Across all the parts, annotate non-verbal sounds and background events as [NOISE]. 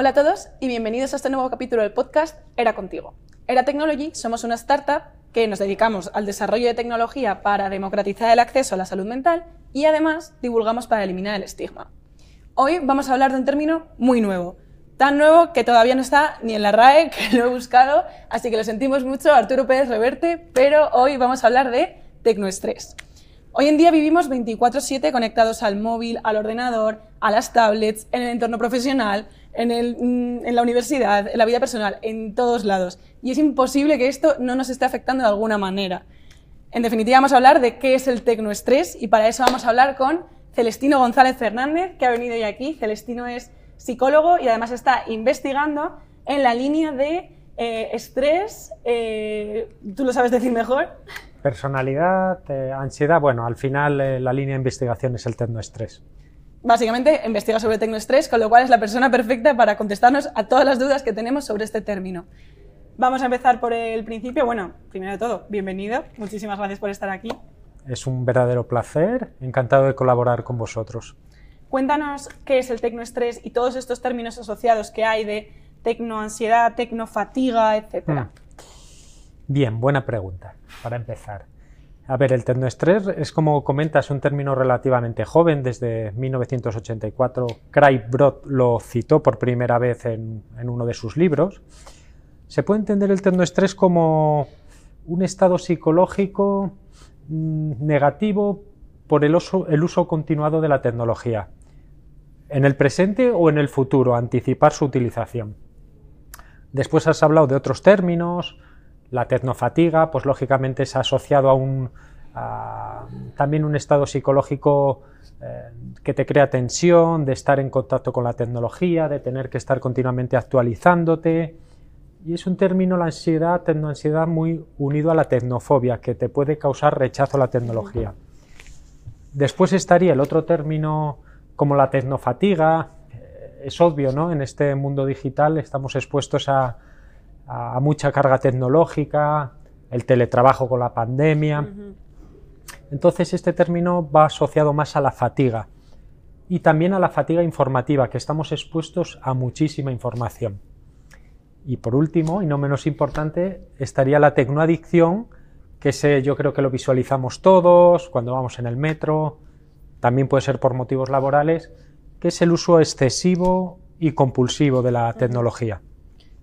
Hola a todos y bienvenidos a este nuevo capítulo del podcast Era Contigo. Era Technology somos una startup que nos dedicamos al desarrollo de tecnología para democratizar el acceso a la salud mental y además divulgamos para eliminar el estigma. Hoy vamos a hablar de un término muy nuevo, tan nuevo que todavía no está ni en la RAE, [LAUGHS] que lo he buscado, así que lo sentimos mucho, Arturo Pérez Reverte, pero hoy vamos a hablar de tecnoestrés. Hoy en día vivimos 24/7 conectados al móvil, al ordenador, a las tablets, en el entorno profesional, en, mm, en, la universidad, en la vida personal, en todos lados. Y es imposible que esto no nos esté afectando de alguna manera. En definitiva, vamos a hablar de qué es el tecnoestrés y para eso vamos a hablar con Celestino González Fernández, que ha venido hoy aquí. Celestino es psicólogo y además está investigando en la línea de eh, estrés, eh, tú lo sabes decir mejor. Personalidad, eh, ansiedad, bueno, al final la línea de investigación es el tecnoestrés. Básicamente investiga sobre tecnoestrés, con lo cual es la persona perfecta para contestarnos a todas las dudas que tenemos sobre este término. Vamos a empezar por el principio. Bueno, primero de todo, bienvenido. Muchísimas gracias por estar aquí. Es un verdadero placer. Encantado de colaborar con vosotros. Cuéntanos qué es el tecnoestrés y todos estos términos asociados que hay de tecnoansiedad, tecnofatiga, etc. Hmm. Bien, buena pregunta, para empezar. A ver, el tecnoestrés es como comentas un término relativamente joven, desde 1984 Craig Brod lo citó por primera vez en, uno de sus libros. Se puede entender el tecnoestrés como un estado psicológico mm, negativo por el uso continuado de la tecnología en el presente o en el futuro, anticipar su utilización. Después has hablado de otros términos, la tecnofatiga, pues lógicamente es asociado a un también un estado psicológico eh, que te crea tensión, de estar en contacto con la tecnología, de tener que estar continuamente actualizándote. Y es un término, la ansiedad, tecnoansiedad, muy unido a la tecnofobia, que te puede causar rechazo a la tecnología. Después estaría el otro término como la tecnofatiga. Es obvio, ¿no? En este mundo digital estamos expuestos a, mucha carga tecnológica, el teletrabajo con la pandemia. Entonces este término va asociado más a la fatiga y también a la fatiga informativa, que estamos expuestos a muchísima información. Y por último, y no menos importante, estaría la tecnoadicción, que ese yo creo que lo visualizamos todos cuando vamos en el metro, también puede ser por motivos laborales, que es el uso excesivo y compulsivo de la tecnología.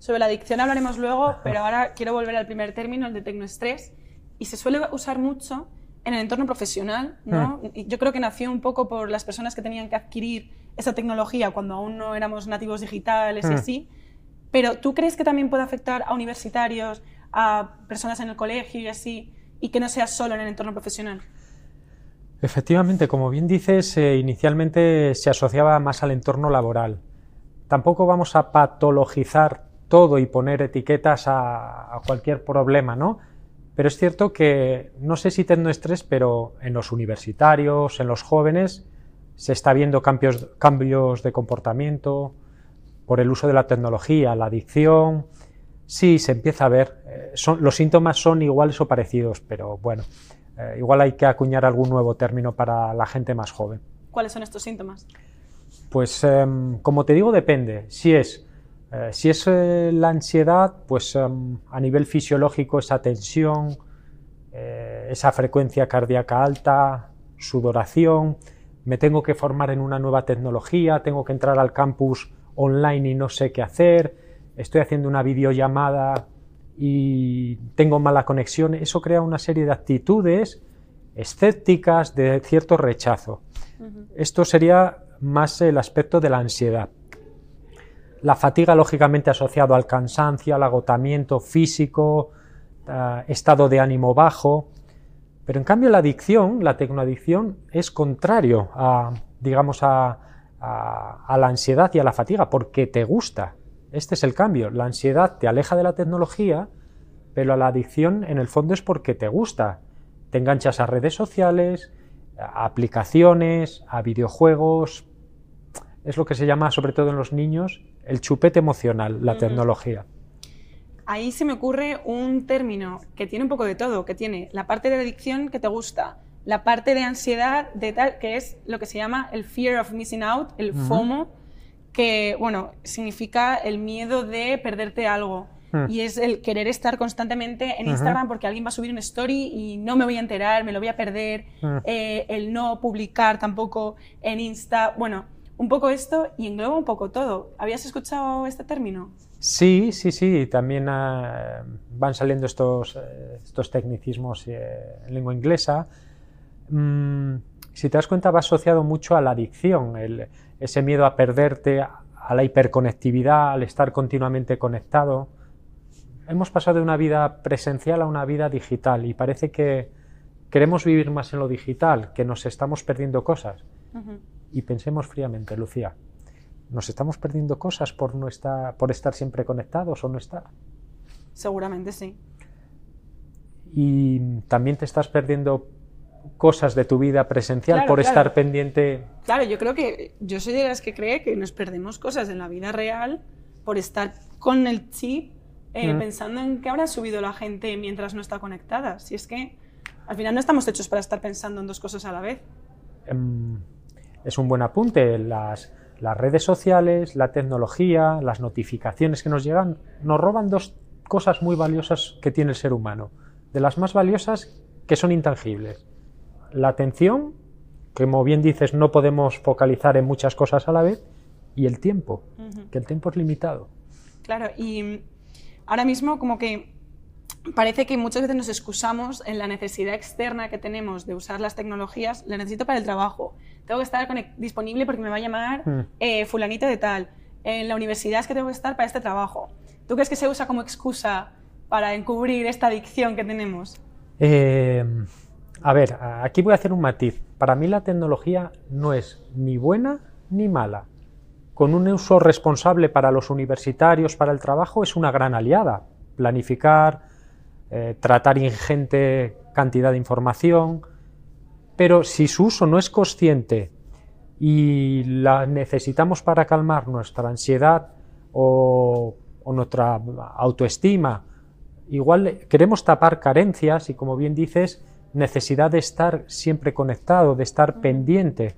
Sobre la adicción hablaremos luego, [LAUGHS] pero ahora quiero volver al primer término, el de tecnoestrés, y se suele usar mucho en el entorno profesional, ¿no? Hmm. Yo creo que nació un poco por las personas que tenían que adquirir esa tecnología cuando aún no éramos nativos digitales y hmm. así, pero ¿tú crees que también puede afectar a universitarios, a personas en el colegio y así, y que no sea solo en el entorno profesional? Efectivamente, como bien dices, eh, inicialmente se asociaba más al entorno laboral. Tampoco vamos a patologizar todo y poner etiquetas a, cualquier problema, ¿no? Pero es cierto que, no sé si estrés, pero en los universitarios, en los jóvenes, se está viendo cambios, cambios de comportamiento por el uso de la tecnología, la adicción. Sí, se empieza a ver. Eh, son, los síntomas son iguales o parecidos, pero bueno, eh, igual hay que acuñar algún nuevo término para la gente más joven. ¿Cuáles son estos síntomas? Pues em, como te digo, depende. Si es, eh, si es eh, la ansiedad, pues em, a nivel fisiológico esa tensión, esa frecuencia cardíaca alta, sudoración, me tengo que formar en una nueva tecnología, tengo que entrar al campus online y no sé qué hacer, estoy haciendo una videollamada y tengo mala conexión, eso crea una serie de actitudes escépticas, de cierto rechazo. Esto sería más el aspecto de la ansiedad. La fatiga, lógicamente, asociado al cansancio, al agotamiento físico, eh, estado de ánimo bajo. Pero en cambio la adicción, la tecnoadicción, es contrario a, digamos, a la ansiedad y a la fatiga, porque te gusta, este es el cambio. La ansiedad te aleja de la tecnología, pero la adicción en el fondo es porque te gusta. Te enganchas a redes sociales, a aplicaciones, a videojuegos. Es lo que se llama, sobre todo en los niños, el chupete emocional, la tecnología. Ahí se me ocurre un término que tiene un poco de todo, que tiene la parte de adicción que te gusta, la parte de ansiedad de tal, que es lo que se llama el fear of missing out, el FOMO, que, bueno, significa el miedo de perderte algo. Hmm. Y es el querer estar constantemente en Instagram porque alguien va a subir una story y no me voy a enterar, me lo voy a perder. Hmm. Eh, el no publicar tampoco en Insta. Bueno, un poco esto y engloba un poco todo. ¿Habías escuchado este término? Sí, sí, sí. También ah, van saliendo estos, eh, estos tecnicismos eh, en lengua inglesa. Mm, si te das cuenta, va asociado mucho a la adicción, el- ese miedo a perderte, a la hiperconectividad, al estar continuamente conectado. Hemos pasado de una vida presencial a una vida digital y parece que queremos vivir más en lo digital, que nos estamos perdiendo cosas. Y pensemos fríamente, Lucía, ¿nos estamos perdiendo cosas por, no estar, por estar siempre conectados o no estar? Seguramente sí. Y también te estás perdiendo cosas de tu vida presencial Claro, por claro. estar pendiente. Claro, yo creo que yo soy de las que cree que nos perdemos cosas en la vida real por estar con el chip eh, Mm. pensando en qué habrá subido la gente mientras no está conectada. Si es que al final no estamos hechos para estar pensando en dos cosas a la vez. em, es un buen apunte. Las, las redes sociales, la tecnología, las notificaciones que nos llegan, nos roban dos cosas muy valiosas que tiene el ser humano. De las más valiosas que son intangibles. La atención, que como bien dices, no podemos focalizar en muchas cosas a la vez, y el tiempo, que el tiempo es limitado. Claro, y ahora mismo como que parece que muchas veces nos excusamos en la necesidad externa que tenemos de usar las tecnologías. La necesito para el trabajo. Tengo que estar disponible porque me va a llamar Mm. eh, fulanito de tal. En la universidad es que tengo que estar para este trabajo. ¿Tú crees que se usa como excusa para encubrir esta adicción que tenemos? Eh, a ver, aquí voy a hacer un matiz. Para mí la tecnología no es ni buena ni mala. Con un uso responsable para los universitarios, para el trabajo, es una gran aliada. Planificar, eh, tratar ingente cantidad de información, pero si su uso no es consciente y la necesitamos para calmar nuestra ansiedad o, o nuestra autoestima, igual queremos tapar carencias y, como bien dices, necesidad de estar siempre conectado, de estar pendiente.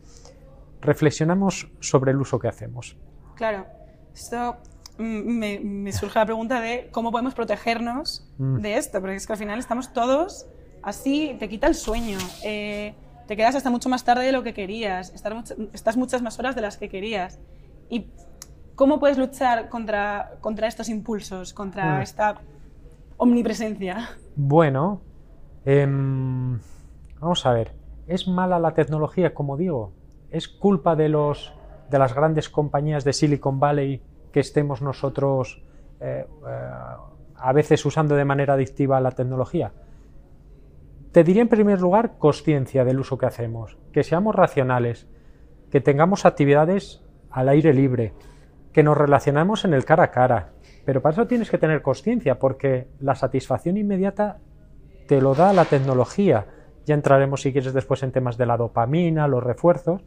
Reflexionamos sobre el uso que hacemos. Claro, esto me, me surge la pregunta de cómo podemos protegernos Mm. de esto, porque es que al final estamos todos así, te quita el sueño, eh, te quedas hasta mucho más tarde de lo que querías, estar much- estás muchas más horas de las que querías. ¿Y cómo puedes luchar contra, contra estos impulsos, contra Mm. esta omnipresencia? Bueno, em, vamos a ver. ¿Es mala la tecnología, como digo? ¿Es culpa de, los, de las grandes compañías de Silicon Valley que estemos nosotros eh, eh, a veces usando de manera adictiva la tecnología? Te diría en primer lugar conciencia del uso que hacemos, que seamos racionales, que tengamos actividades al aire libre, que nos relacionamos en el cara a cara. Pero para eso tienes que tener conciencia, porque la satisfacción inmediata te lo da la tecnología. Ya entraremos, si quieres, después en temas de la dopamina, los refuerzos.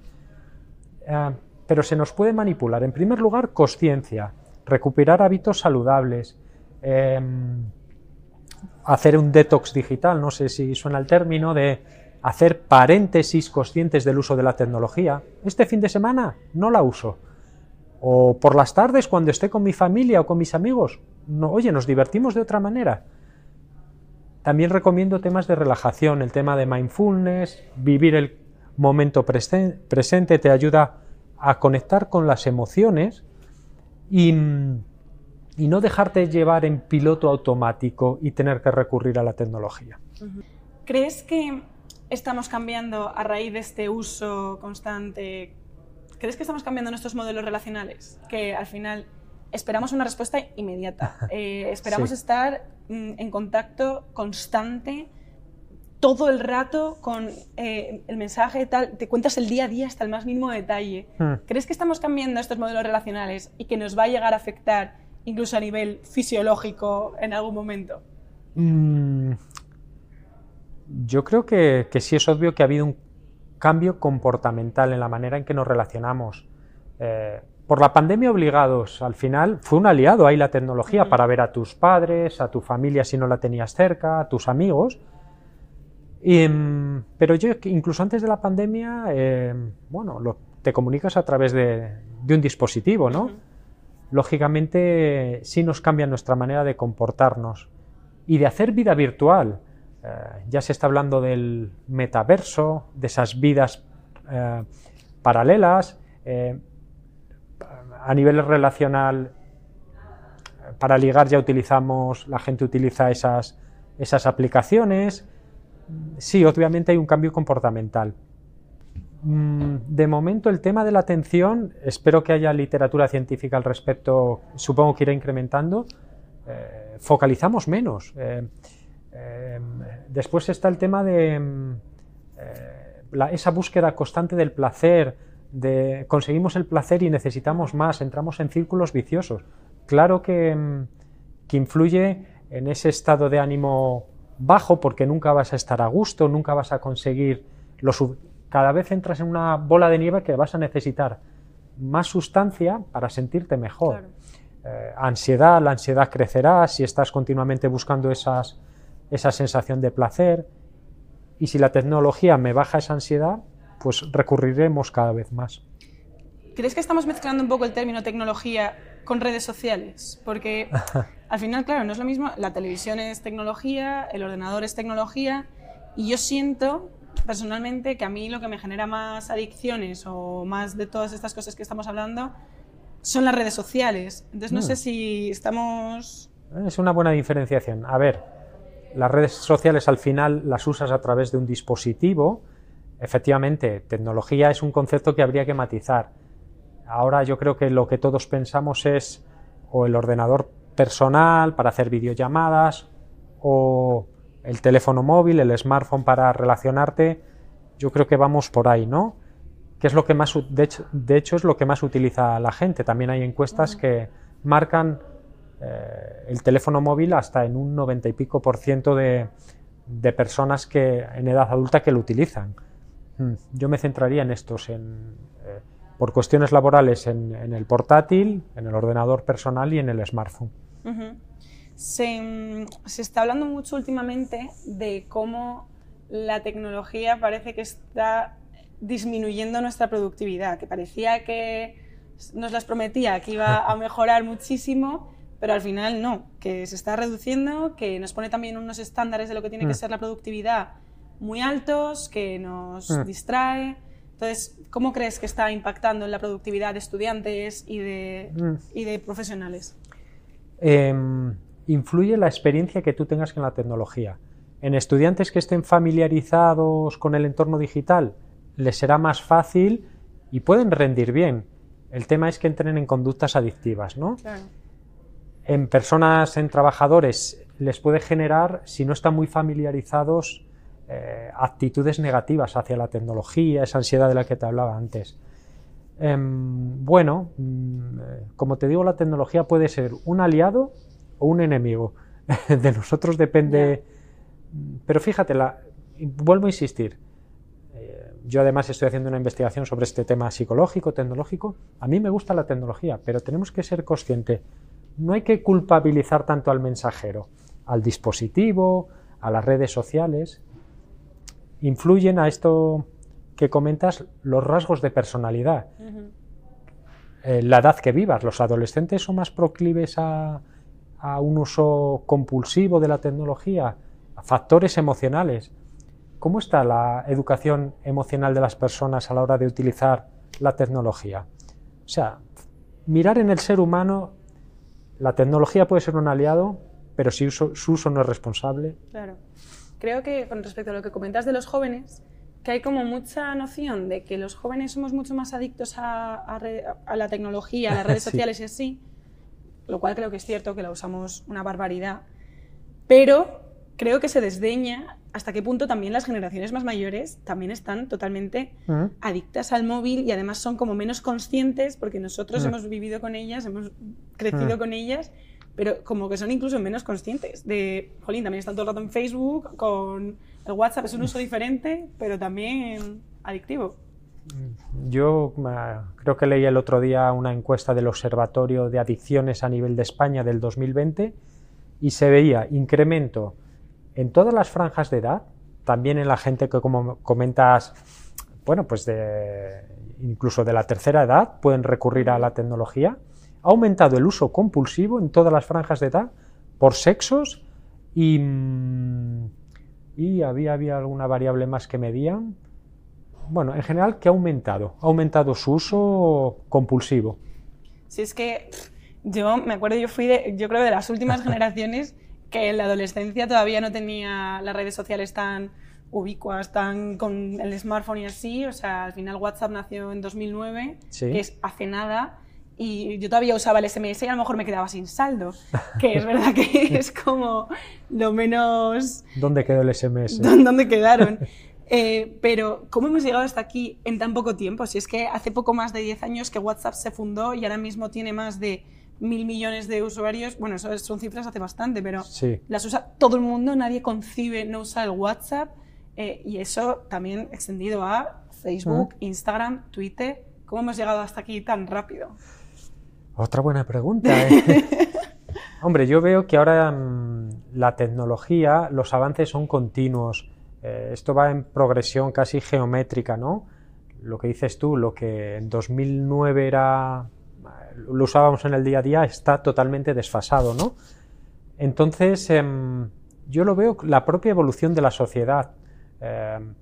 Eh, pero se nos puede manipular. En primer lugar, conciencia, recuperar hábitos saludables, eh, hacer un detox digital, no sé si suena el término, de hacer paréntesis conscientes del uso de la tecnología. Este fin de semana no la uso. O por las tardes, cuando esté con mi familia o con mis amigos, no, oye, nos divertimos de otra manera. También recomiendo temas de relajación, el tema de mindfulness, vivir el momento presen- presente te ayuda a conectar con las emociones y, mm, y no dejarte llevar en piloto automático y tener que recurrir a la tecnología. ¿Crees que estamos cambiando a raíz de este uso constante? ¿Crees que estamos cambiando nuestros modelos relacionales? Que al final esperamos una respuesta inmediata. [LAUGHS] Eh, esperamos Sí. estar mm, en contacto constante todo el rato con eh, el mensaje, tal, te cuentas el día a día hasta el más mínimo detalle. Hmm. ¿Crees que estamos cambiando estos modelos relacionales y que nos va a llegar a afectar incluso a nivel fisiológico en algún momento? Mm, Yo creo que, que sí es obvio que ha habido un cambio comportamental en la manera en que nos relacionamos. Eh, por la pandemia obligados, al final fue un aliado ahí la tecnología para ver a tus padres, a tu familia si no la tenías cerca, a tus amigos. Y, mm, pero yo incluso antes de la pandemia, eh, bueno, lo- te comunicas a través de, un dispositivo, ¿no? Lógicamente sí nos cambia nuestra manera de comportarnos y de hacer vida virtual. Eh, ya se está hablando del metaverso, de esas vidas eh, paralelas. Eh, a nivel relacional, para ligar ya utilizamos, la gente utiliza esas, esas aplicaciones. Sí, obviamente hay un cambio comportamental. Mm, de momento el tema de la atención, espero que haya literatura científica al respecto, supongo que irá incrementando, focalizamos menos. después está el tema de mm, esa búsqueda constante del placer, de conseguimos el placer y necesitamos más, entramos en círculos viciosos. Claro mm, que, influye en ese estado de ánimo bajo porque nunca vas a estar a gusto, nunca vas a conseguir lo cada vez entras en una bola de nieve que vas a necesitar más sustancia para sentirte mejor. Eh, ansiedad, la ansiedad crecerá si estás continuamente buscando esas, esa sensación de placer. Y si la tecnología me baja esa ansiedad, pues recurriremos cada vez más. ¿Crees que estamos mezclando un poco el término tecnología con redes sociales? Porque [LAUGHS] al final, claro, no es lo mismo, la televisión es tecnología, el ordenador es tecnología, y yo siento personalmente que a mí lo que me genera más adicciones o más de todas estas cosas que estamos hablando son las redes sociales. Entonces no sé mm. si estamos... Es una buena diferenciación. A ver, las redes sociales al final las usas a través de un dispositivo. Efectivamente, tecnología es un concepto que habría que matizar. Ahora yo creo que lo que todos pensamos es o el ordenador personal para hacer videollamadas o el teléfono móvil, el smartphone para relacionarte. Yo creo que vamos por ahí, ¿no? Que es lo que más, de hecho, de hecho es lo que más utiliza la gente. También hay encuestas que marcan eh, el teléfono móvil hasta en un 90 y pico por ciento de, personas que en edad adulta que lo utilizan. Mm, yo me centraría en estos, en, eh, por cuestiones laborales en, el portátil, en el ordenador personal y en el smartphone. Se, se, está hablando mucho últimamente de cómo la tecnología parece que está disminuyendo nuestra productividad, que parecía que nos las prometía que iba a [LAUGHS] mejorar muchísimo pero al final no, que se está reduciendo, que nos pone también unos estándares de lo que tiene que mm. ser la productividad muy altos, que nos mm. distrae. Entonces, ¿cómo crees que está impactando en la productividad de estudiantes y de, mm. y de profesionales? Em, influye la experiencia que tú tengas con la tecnología. En estudiantes que estén familiarizados con el entorno digital, les será más fácil y pueden rendir bien. El tema es que entren en conductas adictivas, ¿no? Claro en personas, en trabajadores, les puede generar, si no están muy familiarizados, eh, actitudes negativas hacia la tecnología, esa ansiedad de la que te hablaba antes. Em, bueno, mm, como te digo, la tecnología puede ser un aliado o un enemigo. [LAUGHS] de nosotros depende... Pero fíjate, vuelvo a insistir. Eh, yo además estoy haciendo una investigación sobre este tema psicológico, tecnológico. A mí me gusta la tecnología, pero tenemos que ser conscientes no hay que culpabilizar tanto al mensajero, al dispositivo, a las redes sociales. Influyen a esto que comentas los rasgos de personalidad. Eh, la edad que vivas, los adolescentes son más proclives a, un uso compulsivo de la tecnología, a factores emocionales. ¿Cómo está la educación emocional de las personas a la hora de utilizar la tecnología? O sea, mirar en el ser humano la tecnología puede ser un aliado, pero si su uso no es responsable. Claro. Creo que con respecto a lo que comentas de los jóvenes, que hay como mucha noción de que los jóvenes somos mucho más adictos a, la tecnología, a las redes [LAUGHS] sociales y así, lo cual creo que es cierto que la usamos una barbaridad, pero creo que se desdeña hasta qué punto también las generaciones más mayores también están totalmente mm. adictas al móvil y además son como menos conscientes porque nosotros mm. hemos vivido con ellas, hemos crecido mm. con ellas, pero como que son incluso menos conscientes de, jolín, también están todo el rato en Facebook, con el WhatsApp es un uso diferente, pero también adictivo. Yo creo que leí el otro día una encuesta del Observatorio de Adicciones a nivel de España del 2020 y se veía incremento en todas las franjas de edad, también en la gente que como comentas bueno, pues de, incluso de la tercera edad pueden recurrir a la tecnología. Ha aumentado el uso compulsivo en todas las franjas de edad por sexos y, mm, y había, había alguna variable más que medían. Bueno, en general que ha aumentado, ha aumentado su uso compulsivo. Si es que yo me acuerdo, yo fui de, yo creo de las últimas [LAUGHS] generaciones que en la adolescencia todavía no tenía las redes sociales tan ubicuas, tan con el smartphone y así. O sea, al final WhatsApp nació en 2009, que es hace nada. Y yo todavía usaba el SMS y a lo mejor me quedaba sin saldo. Que es verdad que [LAUGHS] es como lo menos... ¿Dónde quedó el SMS? ¿Dónde quedaron? Eh, pero, ¿cómo hemos llegado hasta aquí en tan poco tiempo? Si es que hace poco más de 10 años que WhatsApp se fundó y ahora mismo tiene más de mil millones de usuarios, bueno, eso son cifras hace bastante, pero las usa todo el mundo, nadie concibe no usar el WhatsApp eh, y eso también extendido a Facebook, Instagram, Twitter. ¿Cómo hemos llegado hasta aquí tan rápido? Otra buena pregunta. ¿eh? [LAUGHS] Hombre, yo veo que ahora mm, la tecnología, los avances son continuos. Eh, esto va en progresión casi geométrica, ¿no? Lo que dices tú, lo que en 2009 era lo usábamos en el día a día está totalmente desfasado, ¿no? Entonces, em, yo lo veo la propia evolución de la sociedad. Em,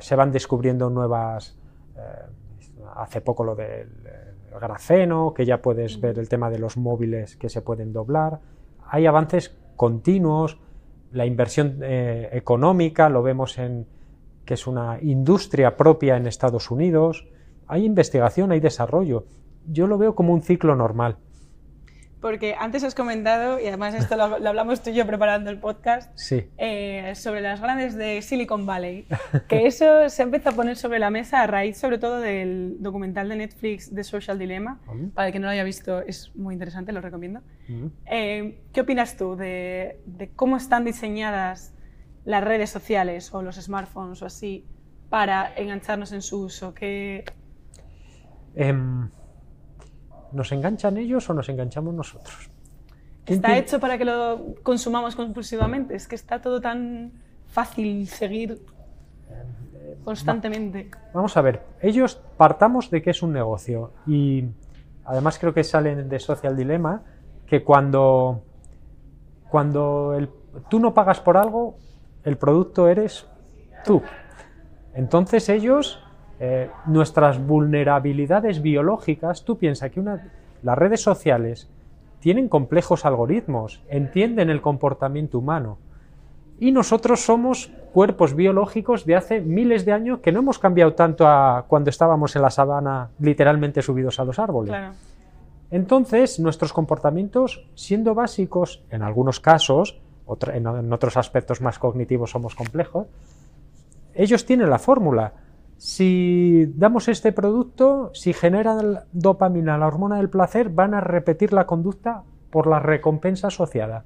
se van descubriendo nuevas. Eh, hace poco lo del grafeno, que ya puedes ver el tema de los móviles que se pueden doblar. Hay avances continuos. La inversión eh, económica lo vemos en que es una industria propia en Estados Unidos. Hay investigación, hay desarrollo yo lo veo como un ciclo normal. Porque antes has comentado, y además esto lo, hablamos tú y yo preparando el podcast, eh, sobre las grandes de Silicon Valley, [LAUGHS] que eso se empezó a poner sobre la mesa a raíz sobre todo del documental de Netflix de Social Dilemma. Para el que no lo haya visto es muy interesante, lo recomiendo. Eh, ¿Qué opinas tú de, de, cómo están diseñadas las redes sociales o los smartphones o así para engancharnos en su uso? ¿Qué... Em, ¿Nos enganchan ellos o nos enganchamos nosotros? Está hecho para que lo consumamos compulsivamente. Es que está todo tan fácil seguir constantemente. Vamos a ver, ellos partamos de que es un negocio y además creo que salen de Social Dilemma que cuando, cuando el, tú no pagas por algo, el producto eres tú. Entonces ellos eh, nuestras vulnerabilidades biológicas, tú piensas que una, las redes sociales tienen complejos algoritmos, entienden el comportamiento humano. Y nosotros somos cuerpos biológicos de hace miles de años que no hemos cambiado tanto a cuando estábamos en la sabana literalmente subidos a los árboles. Entonces, nuestros comportamientos, siendo básicos, en algunos casos, en otros aspectos más cognitivos somos complejos, ellos tienen la fórmula si damos este producto, si genera dopamina, la hormona del placer, van a repetir la conducta por la recompensa asociada.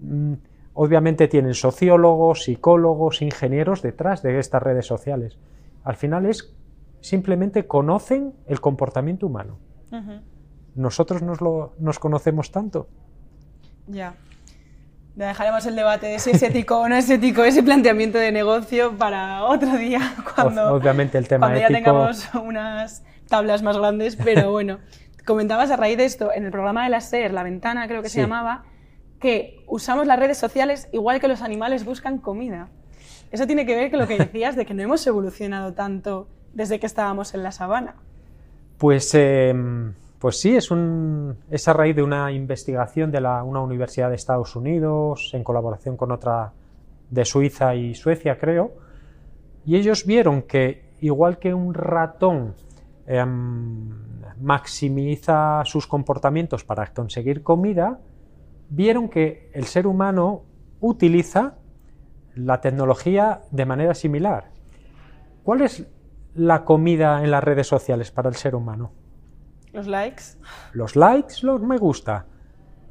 Mm, obviamente tienen sociólogos, psicólogos, ingenieros detrás de estas redes sociales. Al final es simplemente conocen el comportamiento humano. Nosotros nos, lo, nos conocemos tanto. Ya. Dejaremos el debate de si es ético o no es ético ese planteamiento de negocio para otro día, [LAUGHS] cuando, Obviamente el tema ya tengamos unas tablas más grandes. Pero bueno, comentabas a raíz de esto en el programa de la SER, La Ventana creo que se llamaba, que usamos las redes sociales igual que los animales buscan comida. Eso tiene que ver con lo que [LAUGHS] decías de que no hemos evolucionado tanto desde que estábamos en la sabana. Pues... Em, pues sí, es, a raíz de una investigación de una universidad de Estados Unidos, en colaboración con otra de Suiza y Suecia, creo, y ellos vieron que igual que un ratón em, maximiza sus comportamientos para conseguir comida, vieron que el ser humano utiliza la tecnología de manera similar. ¿Cuál es la comida en las redes sociales para el ser humano? Los likes. Los likes, los me gusta.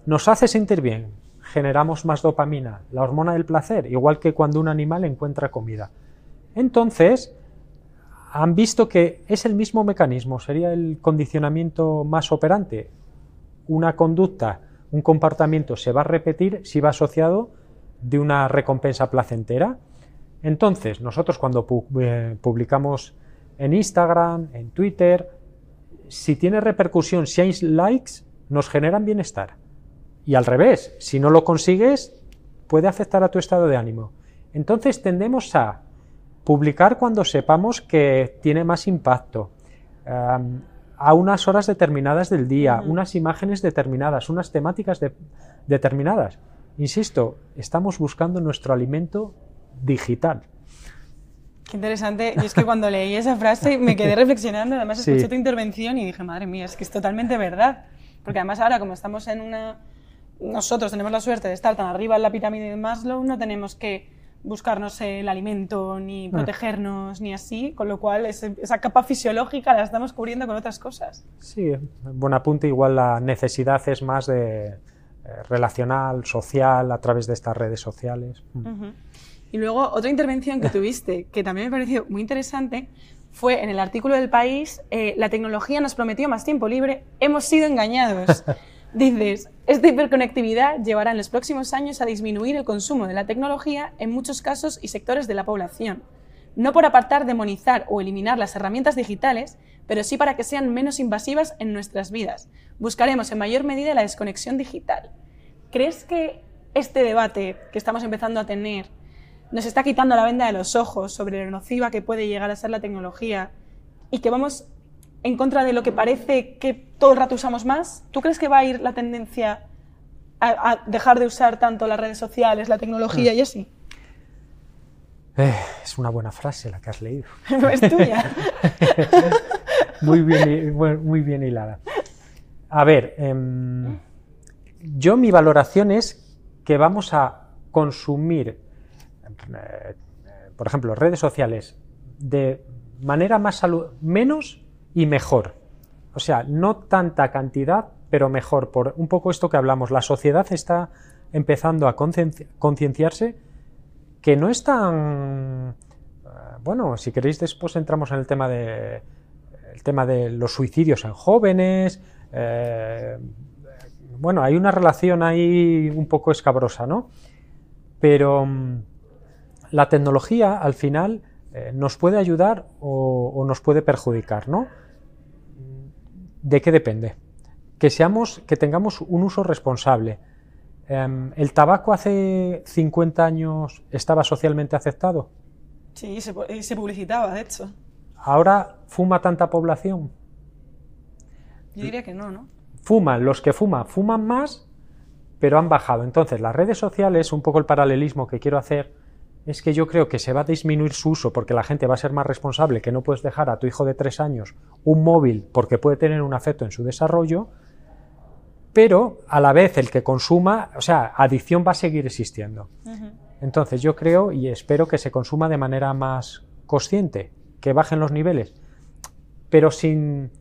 Nos hace sentir bien. Generamos más dopamina, la hormona del placer, igual que cuando un animal encuentra comida. Entonces, han visto que es el mismo mecanismo, sería el condicionamiento más operante. Una conducta, un comportamiento se va a repetir si va asociado de una recompensa placentera. Entonces, nosotros cuando eh, publicamos en Instagram, en Twitter, si tiene repercusión, si hay likes, nos generan bienestar. Y al revés, si no lo consigues, puede afectar a tu estado de ánimo. Entonces tendemos a publicar cuando sepamos que tiene más impacto, a unas horas determinadas del día, unas imágenes determinadas, unas temáticas determinadas. Insisto, estamos buscando nuestro alimento digital. Qué interesante. Y es que cuando leí esa frase me quedé [LAUGHS] reflexionando, además escuché tu intervención y dije, madre mía, es que es totalmente verdad. Porque además ahora, como estamos en una... Nosotros tenemos la suerte de estar tan arriba en la pirámide de Maslow, no tenemos que buscarnos el alimento, ni ah. protegernos, ni así, con lo cual esa capa fisiológica la estamos cubriendo con otras cosas. Sí, buen apunte, igual la necesidad es más de eh, relacional, social, a través de estas redes sociales. Mm. Y luego otra intervención que tuviste, que también me pareció muy interesante, fue en el artículo del país, eh, la tecnología nos prometió más tiempo libre, hemos sido engañados. [LAUGHS] Dices, esta hiperconectividad llevará en los próximos años a disminuir el consumo de la tecnología en muchos casos y sectores de la población. No por apartar, demonizar o eliminar las herramientas digitales, pero sí para que sean menos invasivas en nuestras vidas. Buscaremos en mayor medida la desconexión digital. ¿Crees que este debate que estamos empezando a tener nos está quitando la venda de los ojos sobre lo nociva que puede llegar a ser la tecnología y que vamos en contra de lo que parece que todo el rato usamos más? ¿Tú crees que va a ir la tendencia a, dejar de usar tanto las redes sociales, la tecnología y así? Eh, es una buena frase la que has leído. [LAUGHS] es tuya. [LAUGHS] muy, bien, muy bien hilada. A ver, em, yo mi valoración es que vamos a consumir, eh, por ejemplo, redes sociales de manera más menos y mejor. O sea, no tanta cantidad, pero mejor. Por un poco esto que hablamos, la sociedad está empezando a concienciarse que no es tan... Eh, bueno, si queréis después entramos en el tema de, el tema de los suicidios en jóvenes. Eh, bueno, hay una relación ahí un poco escabrosa, ¿no? Pero mm, la tecnología al final eh, nos puede ayudar o, o, nos puede perjudicar, ¿no? ¿De qué depende? Que, seamos, que tengamos un uso responsable. Em, ¿El tabaco hace 50 años estaba socialmente aceptado? Sí, se, se publicitaba, de hecho. ¿Ahora fuma tanta población? Yo diría que no, ¿no? Fuman, los que fuman, fuman más, pero han bajado. Entonces, las redes sociales, un poco el paralelismo que quiero hacer, es que yo creo que se va a disminuir su uso porque la gente va a ser más responsable, que no puedes dejar a tu hijo de tres años un móvil porque puede tener un afecto en su desarrollo, pero a la vez el que consuma, o sea, adicción va a seguir existiendo. Entonces yo creo y espero que se consuma de manera más consciente, que bajen los niveles, pero sin,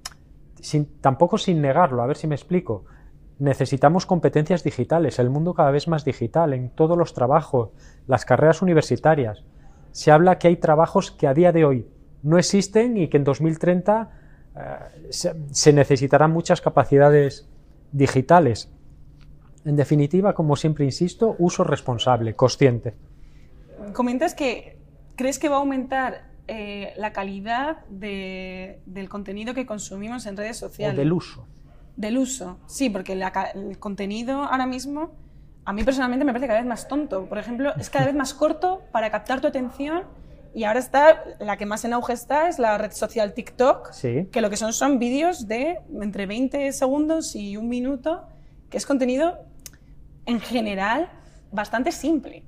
sin tampoco sin negarlo, a ver si me explico necesitamos competencias digitales, el mundo cada vez más digital, en todos los trabajos, las carreras universitarias. Se habla que hay trabajos que a día de hoy no existen y que en 2030 eh, se, necesitarán muchas capacidades digitales. En definitiva, como siempre insisto, uso responsable, consciente. Comentas que crees que va a aumentar eh, la calidad del contenido que consumimos en redes sociales. O del uso. Del uso, sí, porque el contenido ahora mismo, a mí personalmente me parece cada vez más tonto. Por ejemplo, es cada vez más corto para captar tu atención y ahora está, la que más en auge está es la red social TikTok, que lo que son son vídeos de entre 20 segundos y un minuto, que es contenido en general bastante simple.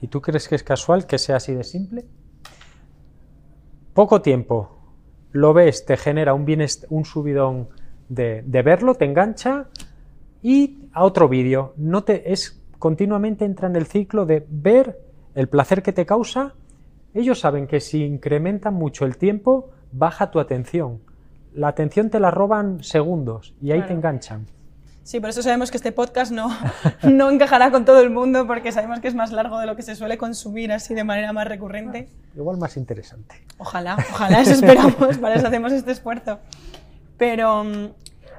¿Y tú crees que es casual que sea así de simple? Poco tiempo, lo ves, te genera un, un subidón de, verlo, te engancha y a otro vídeo. No te, es continuamente entra en el ciclo de ver el placer que te causa. Ellos saben que si incrementan mucho el tiempo, baja tu atención. La atención te la roban segundos y ahí te enganchan. Sí, por eso sabemos que este podcast no, [LAUGHS] no encajará con todo el mundo porque sabemos que es más largo de lo que se suele consumir así de manera más recurrente. igual más interesante. Ojalá, ojalá, eso esperamos, para eso hacemos este esfuerzo. Pero mm,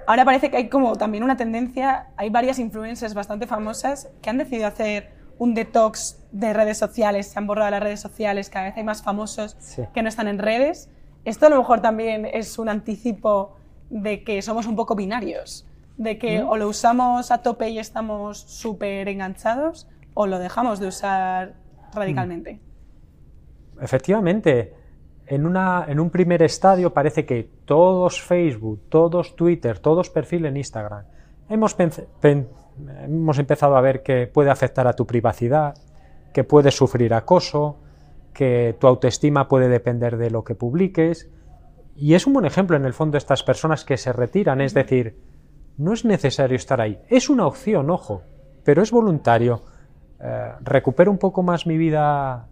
ahora parece que hay como también una tendencia, hay varias influencers bastante famosas que han decidido hacer un detox de redes sociales, se han borrado las redes sociales, cada vez hay más famosos Sí. que no están en redes. Esto a lo mejor también es un anticipo de que somos un poco binarios, de que o lo usamos a tope y estamos súper enganchados o lo dejamos de usar radicalmente. Efectivamente, en, un primer estadio parece que todos Facebook, todos Twitter, todos perfil en Instagram, hemos, empezado a ver que puede afectar a tu privacidad, que puedes sufrir acoso, que tu autoestima puede depender de lo que publiques. Y es un buen ejemplo en el fondo estas personas que se retiran, es decir, no es necesario estar ahí. Es una opción, ojo, pero es voluntario. Eh, recupero un poco más mi vida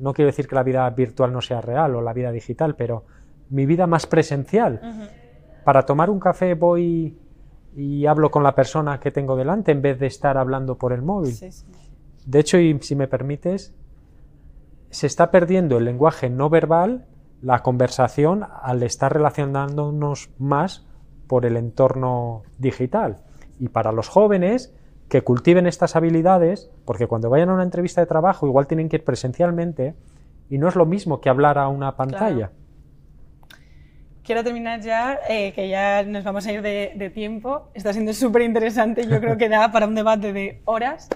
no quiero decir que la vida virtual no sea real o la vida digital, pero mi vida más presencial. Para tomar un café voy y hablo con la persona que tengo delante en vez de estar hablando por el móvil. Sí, sí. De hecho, y si me permites, se está perdiendo el lenguaje no verbal, la conversación, al estar relacionándonos más por el entorno digital. Y para los jóvenes que cultiven estas habilidades, porque cuando vayan a una entrevista de trabajo igual tienen que ir presencialmente y no es lo mismo que hablar a una pantalla. Quiero terminar ya, eh, que ya nos vamos a ir de, de tiempo. Está siendo súper interesante, yo creo que da para un debate de horas.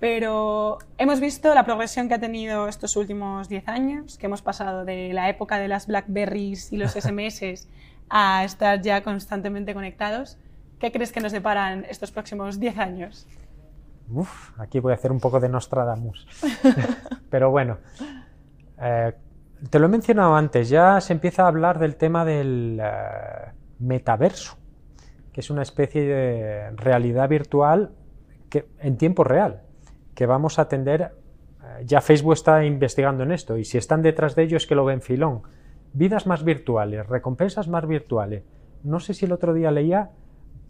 Pero hemos visto la progresión que ha tenido estos últimos 10 años, que hemos pasado de la época de las Blackberries y los [LAUGHS] SMS a estar ya constantemente conectados. ¿Qué crees que nos deparan estos próximos 10 años? Uf, aquí voy a hacer un poco de Nostradamus. [LAUGHS] Pero bueno, eh, te lo he mencionado antes, ya se empieza a hablar del tema del eh, metaverso, que es una especie de realidad virtual que, en tiempo real, que vamos a atender, eh, ya Facebook está investigando en esto, y si están detrás de ello es que lo ven filón. Vidas más virtuales, recompensas más virtuales. No sé si el otro día leía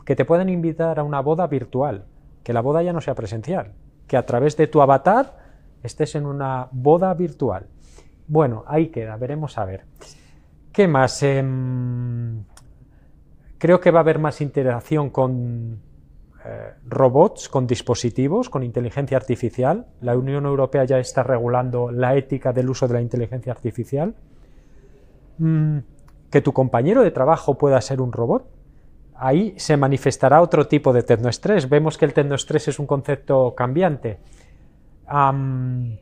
que te pueden invitar a una boda virtual, que la boda ya no sea presencial, que a través de tu avatar estés en una boda virtual. Bueno, ahí queda, veremos a ver. ¿Qué más? Em, creo que va a haber más interacción con eh, robots, con dispositivos, con inteligencia artificial. La Unión Europea ya está regulando la ética del uso de la inteligencia artificial. Mm, que tu compañero de trabajo pueda ser un robot. Ahí se manifestará otro tipo de tecnoestrés. Vemos que el tecnoestrés es un concepto cambiante. Am,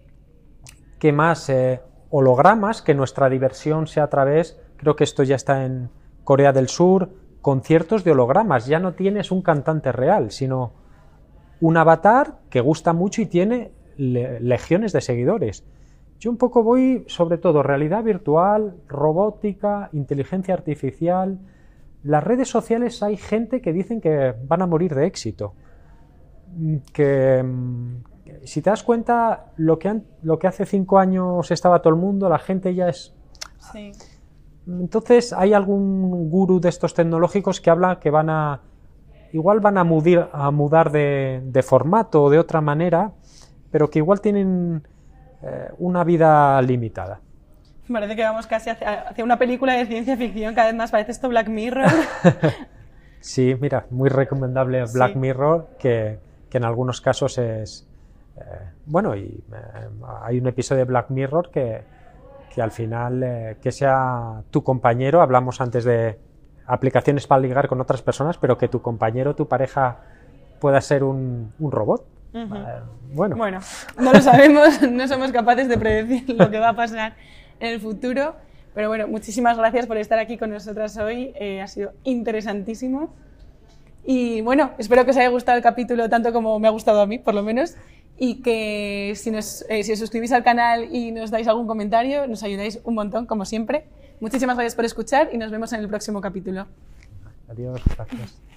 ¿Qué más? Eh, hologramas, que nuestra diversión sea a través, creo que esto ya está en Corea del Sur, conciertos de hologramas. Ya no tienes un cantante real, sino un avatar que gusta mucho y tiene le- legiones de seguidores. Yo un poco voy sobre todo realidad virtual, robótica, inteligencia artificial. Las redes sociales hay gente que dicen que van a morir de éxito. Mm, Que mm, si te das cuenta, lo que, han- lo que hace cinco años estaba todo el mundo, la gente ya es Sí. entonces, hay algún gurú de estos tecnológicos que habla que van a. Igual van a, mudir- a mudar de, de formato o de otra manera, pero que igual tienen eh, una vida limitada. [LAUGHS] Parece que vamos casi hacia, hacia una película de ciencia ficción, cada vez más parece esto Black Mirror. [LAUGHS] Sí, mira, muy recomendable Black Sí. Mirror, que, que en algunos casos es. eh, bueno, y eh, hay un episodio de Black Mirror que, que al final, eh, que sea tu compañero, hablamos antes de aplicaciones para ligar con otras personas, pero que tu compañero, tu pareja, pueda ser un, un robot. Bueno, Bueno, no lo sabemos, [LAUGHS] no somos capaces de predecir lo que va a pasar en el futuro. Pero bueno, muchísimas gracias por estar aquí con nosotras hoy. eh, ha sido interesantísimo. Y bueno, espero que os haya gustado el capítulo tanto como me ha gustado a mí, por lo menos. Y que si, nos, eh, si os suscribís al canal y nos dais algún comentario, nos ayudáis un montón, como siempre. Muchísimas gracias por escuchar y nos vemos en el próximo capítulo. adiós, gracias.